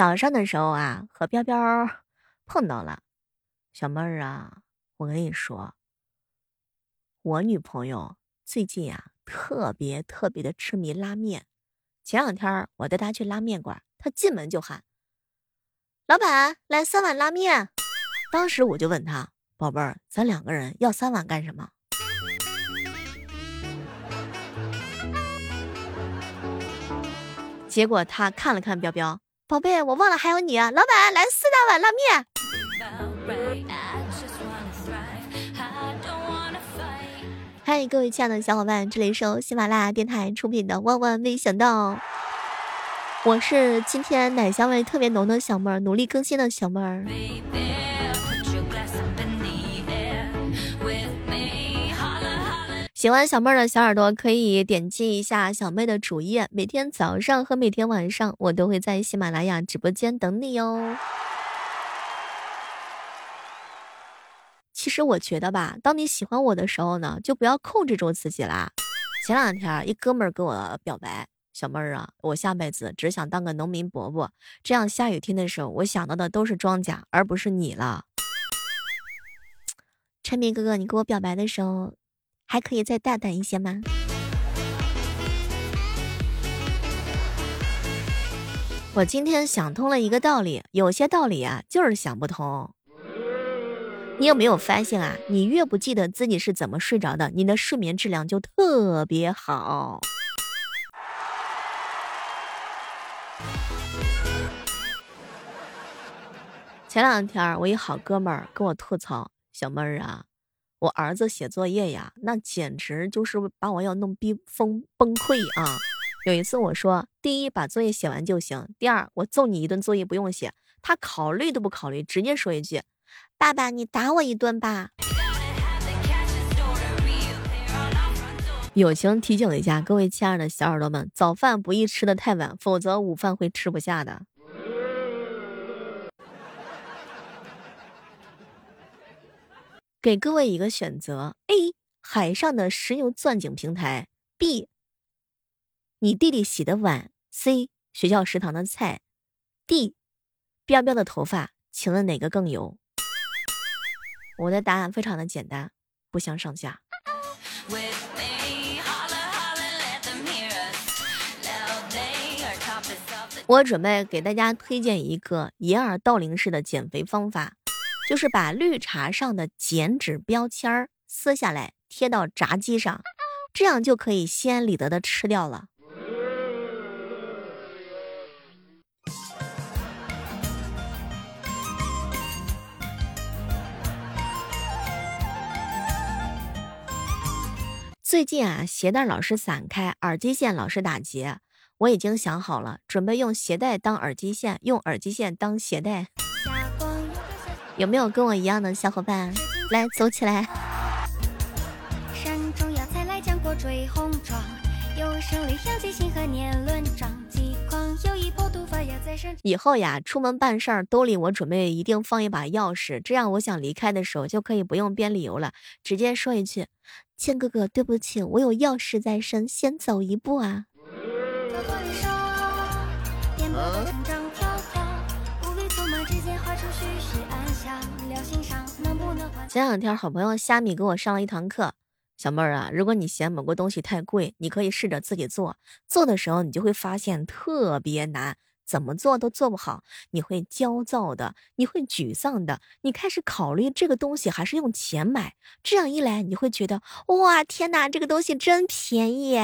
早上的时候啊，和彪彪碰到了。小妹儿啊，我跟你说，我女朋友最近啊特别特别的痴迷拉面。前两天我带她去拉面馆，她进门就喊：“老板，来三碗拉面。”当时我就问她：“宝贝儿，咱两个人要三碗干什么？”结果她看了看彪彪，宝贝，我忘了还有你啊！老板，来四大碗拉面。嗨，各位亲爱的小伙伴，这里是由喜马拉雅电台出品的《万万没想到》，我是今天奶香味特别浓的小妹儿，努力更新的小妹儿。喜欢小妹儿的小耳朵可以点击一下小妹的主页，每天早上和每天晚上我都会在喜马拉雅直播间等你哟。其实我觉得吧，当你喜欢我的时候呢，就不要控制住自己啦。前两天一哥们儿跟我表白，小妹儿啊，我下辈子只想当个农民伯伯，这样下雨天的时候，我想到的都是庄稼，而不是你了。陈明哥哥，你给我表白的时候，还可以再大胆一些吗？我今天想通了一个道理，有些道理啊，就是想不通。你有没有发现啊？你越不记得自己是怎么睡着的，你的睡眠质量就特别好。前两天我一好哥们儿跟我吐槽：“小妹儿啊，我儿子写作业呀，那简直就是把我要弄逼疯崩溃啊！”有一次我说：“第一，把作业写完就行；第二，我揍你一顿，作业不用写。”他考虑都不考虑，直接说一句。爸爸，你打我一顿吧。友情提醒一下各位亲爱的小耳朵们，早饭不宜吃的太晚，否则午饭会吃不下的。给各位一个选择：A. 海上的石油钻井平台；B. 你弟弟洗的碗；C. 学校食堂的菜；D. 彪彪的头发。请问哪个更油？我的答案非常的简单，不相上下。我准备给大家推荐一个掩耳盗铃式的减肥方法，就是把绿茶上的减脂标签儿撕下来贴到炸鸡上，这样就可以心安理得的吃掉了。最近啊，鞋带老是散开，耳机线老是打结。我已经想好了，准备用鞋带当耳机线，用耳机线当鞋带。有没有跟我一样的小伙伴？来，走起来！以后呀，出门办事儿，兜里我准备一定放一把钥匙，这样我想离开的时候就可以不用编理由了，直接说一句。千哥哥，对不起，我有要事在身，先走一步啊。前两天好朋友虾米给我上了一堂课，小妹儿啊，如果你嫌某个东西太贵，你可以试着自己做，做的时候你就会发现特别难。怎么做都做不好，你会焦躁的，你会沮丧的，你开始考虑这个东西还是用钱买。这样一来，你会觉得哇，天哪，这个东西真便宜。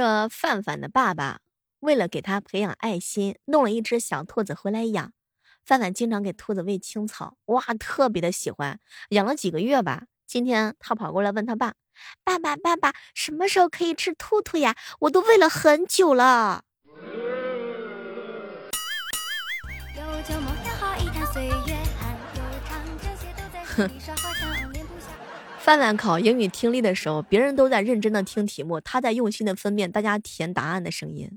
说范范的爸爸。为了给他培养爱心，弄了一只小兔子回来养。范范经常给兔子喂青草，哇，特别的喜欢。养了几个月吧，今天他跑过来问他爸：“爸爸，爸爸，什么时候可以吃兔兔呀？我都喂了很久了。”哼。范范考英语听力的时候，别人都在认真的听题目，他在用心的分辨大家填答案的声音。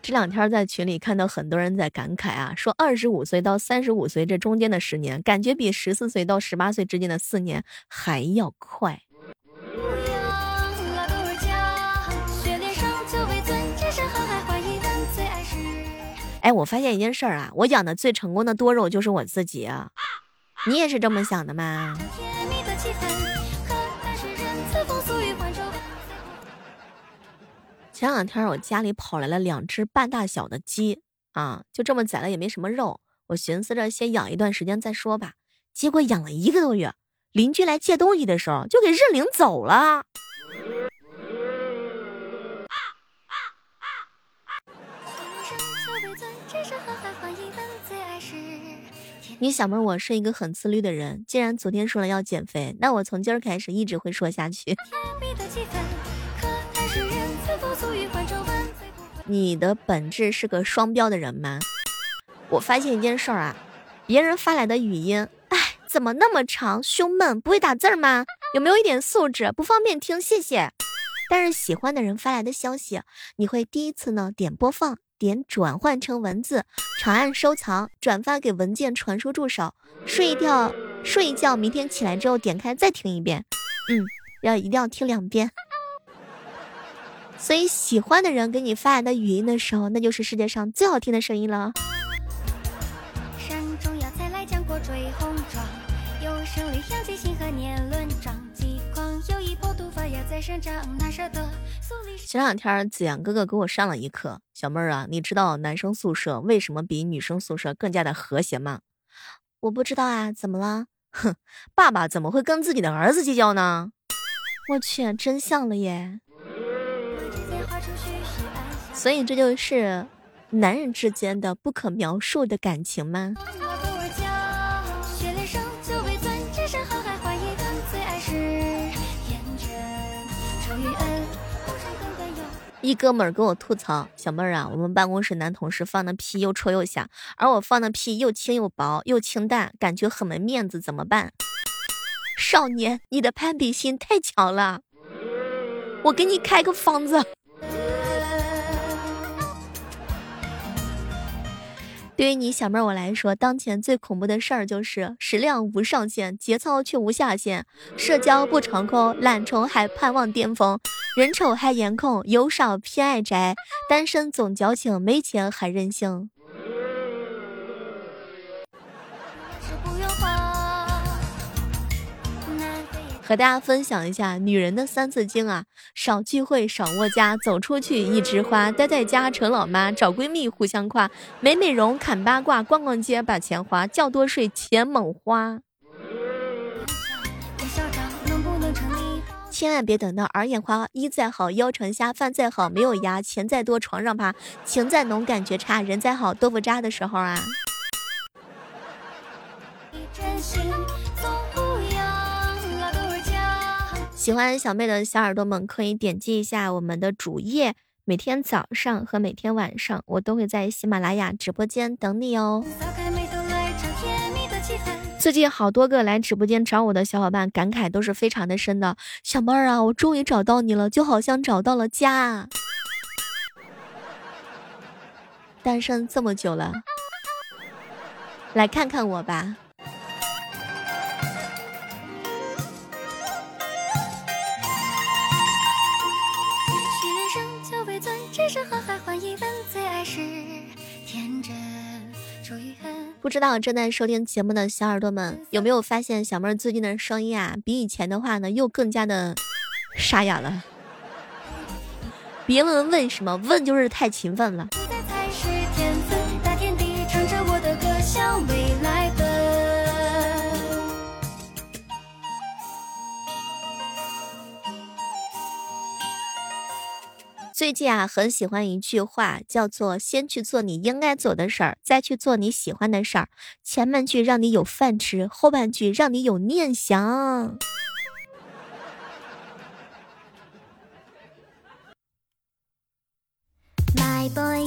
这两天在群里看到很多人在感慨啊，说二十五岁到三十五岁这中间的十年，感觉比十四岁到十八岁之间的四年还要快。哎，我发现一件事儿啊，我养的最成功的多肉就是我自己啊，你也是这么想的吗？前两天我家里跑来了两只半大小的鸡啊，就这么宰了也没什么肉，我寻思着先养一段时间再说吧。结果养了一个多月，邻居来借东西的时候就给认领走了。你小妹，我是一个很自律的人。既然昨天说了要减肥，那我从今儿开始一直会说下去。你的本质是个双标的人吗？我发现一件事儿啊，别人发来的语音，哎，怎么那么长，胸闷，不会打字吗？有没有一点素质？不方便听，谢谢。但是喜欢的人发来的消息，你会第一次呢点播放。点转换成文字，长按收藏，转发给文件传输助手。睡一觉，睡一觉，明天起来之后点开再听一遍。嗯，要一定要听两遍。所以喜欢的人给你发来的语音的时候，那就是世界上最好听的声音了。前两天子阳哥哥给我上了一课，小妹儿啊，你知道男生宿舍为什么比女生宿舍更加的和谐吗？我不知道啊，怎么了？哼，爸爸怎么会跟自己的儿子计较呢？我去，真像了耶！所以这就是男人之间的不可描述的感情吗？一哥们儿跟我吐槽：“小妹儿啊，我们办公室男同事放的屁又臭又响，而我放的屁又轻又薄又清淡，感觉很没面子，怎么办？”少年，你的攀比心太强了，我给你开个方子。对于你小妹儿我来说，当前最恐怖的事儿就是食量无上限，节操却无下限，社交不成功，懒虫还盼望巅峰，人丑还颜控，油少偏爱宅，单身总矫情，没钱还任性。和大家分享一下女人的三字经啊：少聚会，少窝家，走出去一枝花；待在家成老妈，找闺蜜互相夸；美美容，砍八卦，逛逛街把钱花；觉多睡，钱猛花。千万别等到耳眼花，衣再好腰成虾，饭再好没有牙，钱再多床上趴，情再浓感觉差，人再好豆腐渣的时候啊。喜欢小妹的小耳朵们，可以点击一下我们的主页。每天早上和每天晚上，我都会在喜马拉雅直播间等你哦。最近好多个来直播间找我的小伙伴，感慨都是非常的深的。小妹儿啊，我终于找到你了，就好像找到了家。单身这么久了，来看看我吧。不知道正在收听节目的小耳朵们有没有发现，小妹最近的声音啊，比以前的话呢，又更加的沙哑了。别问为什么，问就是太勤奋了。最近啊，很喜欢一句话，叫做“先去做你应该做的事儿，再去做你喜欢的事儿”。前半句让你有饭吃，后半句让你有念想。My boy，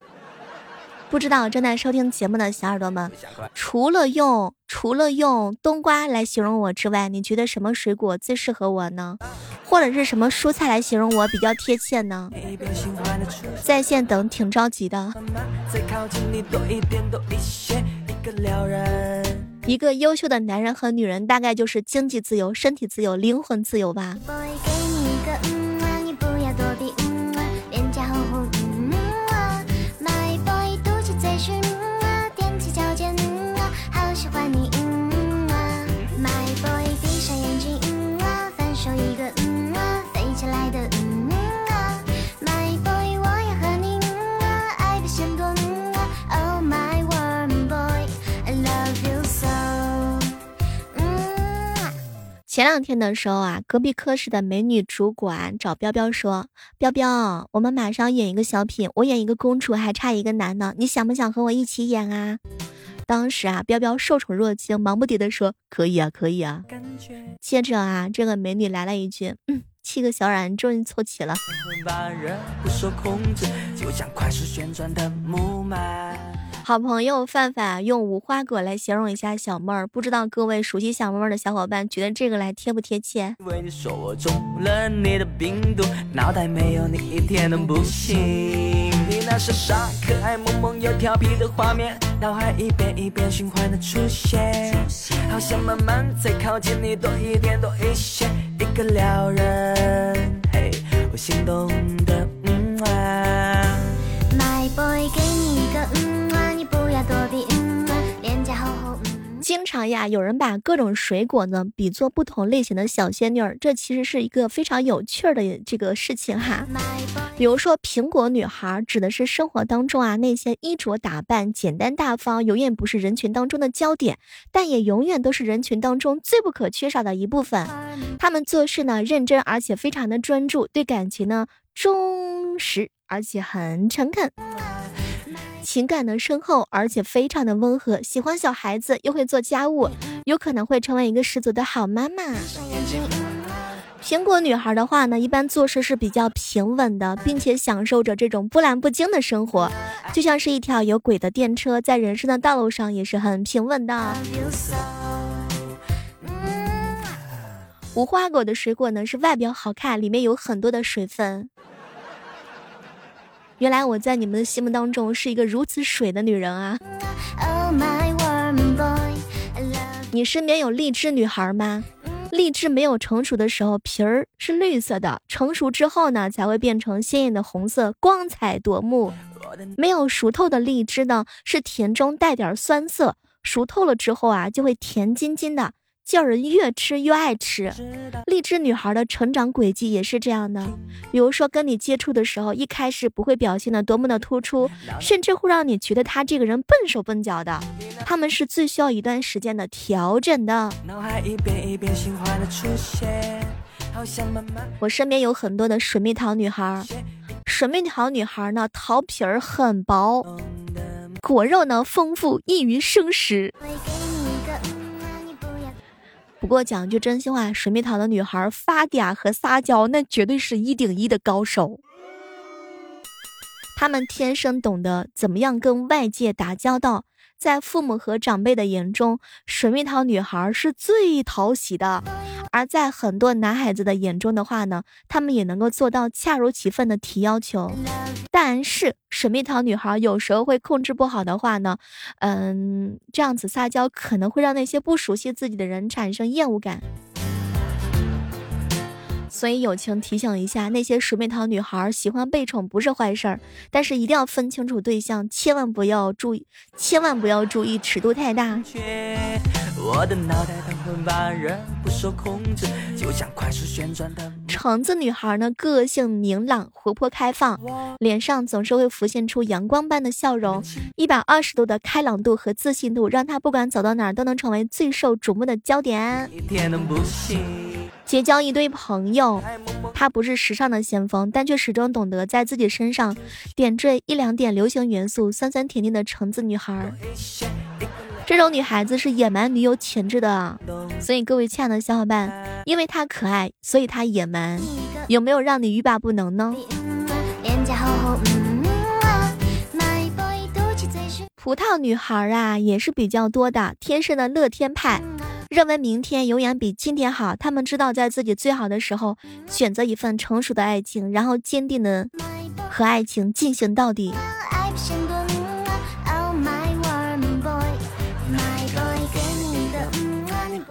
不知道正在收听节目的小耳朵们，除了用除了用冬瓜来形容我之外，你觉得什么水果最适合我呢？或者是什么蔬菜来形容我比较贴切呢？在线等，挺着急的。一个优秀的男人和女人，大概就是经济自由、身体自由、灵魂自由吧。前两天的时候啊，隔壁科室的美女主管找彪彪说：“彪彪，我们马上演一个小品，我演一个公主，还差一个男的，你想不想和我一起演啊？”当时啊，彪彪受宠若惊，忙不迭的说：“可以啊，可以啊。”接着啊，这个美女来了一句：“嗯，七个小冉终于凑齐了。”好朋友范范用无花果来形容一下小妹儿，不知道各位熟悉小妹儿的小伙伴觉得这个来贴不贴切？因为你说我中了你的病毒，脑袋没有你一点都不行。你那傻傻可爱、萌萌又调皮的画面，脑海一遍一遍循环的出现，好想慢慢再靠近你多一点多一些，一个撩人，嘿，我心动的常呀，有人把各种水果呢比作不同类型的小仙女儿，这其实是一个非常有趣的这个事情哈。比如说，苹果女孩指的是生活当中啊那些衣着打扮简单大方，永远不是人群当中的焦点，但也永远都是人群当中最不可缺少的一部分。他们做事呢认真，而且非常的专注，对感情呢忠实，而且很诚恳。情感的深厚，而且非常的温和，喜欢小孩子，又会做家务，有可能会成为一个十足的好妈妈。苹果女孩的话呢，一般做事是比较平稳的，并且享受着这种波澜不惊的生活，就像是一条有轨的电车，在人生的道路上也是很平稳的。无花果的水果呢，是外表好看，里面有很多的水分。原来我在你们的心目当中是一个如此水的女人啊！你身边有荔枝女孩吗？荔枝没有成熟的时候皮儿是绿色的，成熟之后呢才会变成鲜艳的红色，光彩夺目。没有熟透的荔枝呢是甜中带点酸涩，熟透了之后啊就会甜津津的。叫人越吃越爱吃，励志女孩的成长轨迹也是这样的。比如说跟你接触的时候，一开始不会表现的多么的突出，甚至会让你觉得她这个人笨手笨脚的。他们是最需要一段时间的调整的。我身边有很多的水蜜桃女孩，水蜜桃女孩呢，桃皮儿很薄，果肉呢丰富，易于生食。不过讲句真心话，水蜜桃的女孩发嗲和撒娇，那绝对是一顶一的高手。他们天生懂得怎么样跟外界打交道。在父母和长辈的眼中，水蜜桃女孩是最讨喜的；而在很多男孩子的眼中的话呢，他们也能够做到恰如其分的提要求。但是水蜜桃女孩有时候会控制不好的话呢，嗯，这样子撒娇可能会让那些不熟悉自己的人产生厌恶感。所以友情提醒一下那些水蜜桃女孩，喜欢被宠不是坏事儿，但是一定要分清楚对象，千万不要注意，千万不要注意尺度太大。橙子女孩呢，个性明朗、活泼开放，脸上总是会浮现出阳光般的笑容，一百二十度的开朗度和自信度，让她不管走到哪儿都能成为最受瞩目的焦点。一点都不行结交一堆朋友。她不是时尚的先锋，但却始终懂得在自己身上点缀一两点流行元素，酸酸甜甜的橙子女孩。这种女孩子是野蛮女友潜质的，所以各位亲爱的小伙伴，因为她可爱，所以她野蛮，有没有让你欲罢不能呢？葡萄女孩啊，也是比较多的，天生的乐天派，认为明天永远比今天好。他们知道在自己最好的时候，选择一份成熟的爱情，然后坚定的和爱情进行到底。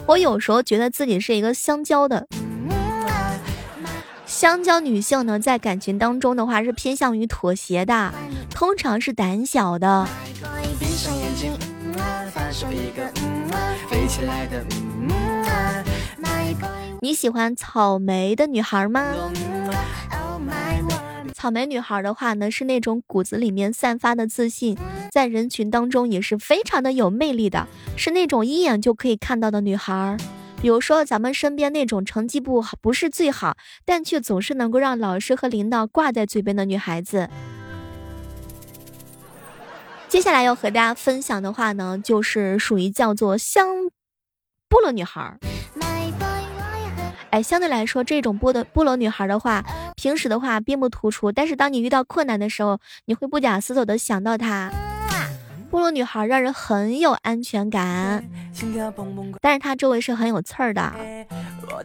我有时候觉得自己是一个香蕉的。香蕉女性呢，在感情当中的话是偏向于妥协的，通常是胆小的。你喜欢草莓的女孩吗？草莓女孩的话呢，是那种骨子里面散发的自信，在人群当中也是非常的有魅力的，是那种一眼就可以看到的女孩。比如说，咱们身边那种成绩不好，不是最好，但却总是能够让老师和领导挂在嘴边的女孩子。接下来要和大家分享的话呢，就是属于叫做香菠萝女孩。哎，相对来说，这种菠萝菠萝女孩的话，平时的话并不突出，但是当你遇到困难的时候，你会不假思索的想到她。菠萝女孩让人很有安全感，但是她周围是很有刺儿的，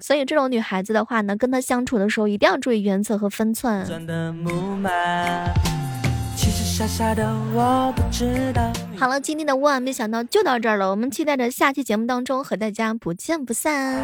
所以这种女孩子的话呢，跟她相处的时候一定要注意原则和分寸。傻傻的我不知道好了，今天的万万没想到就到这儿了，我们期待着下期节目当中和大家不见不散。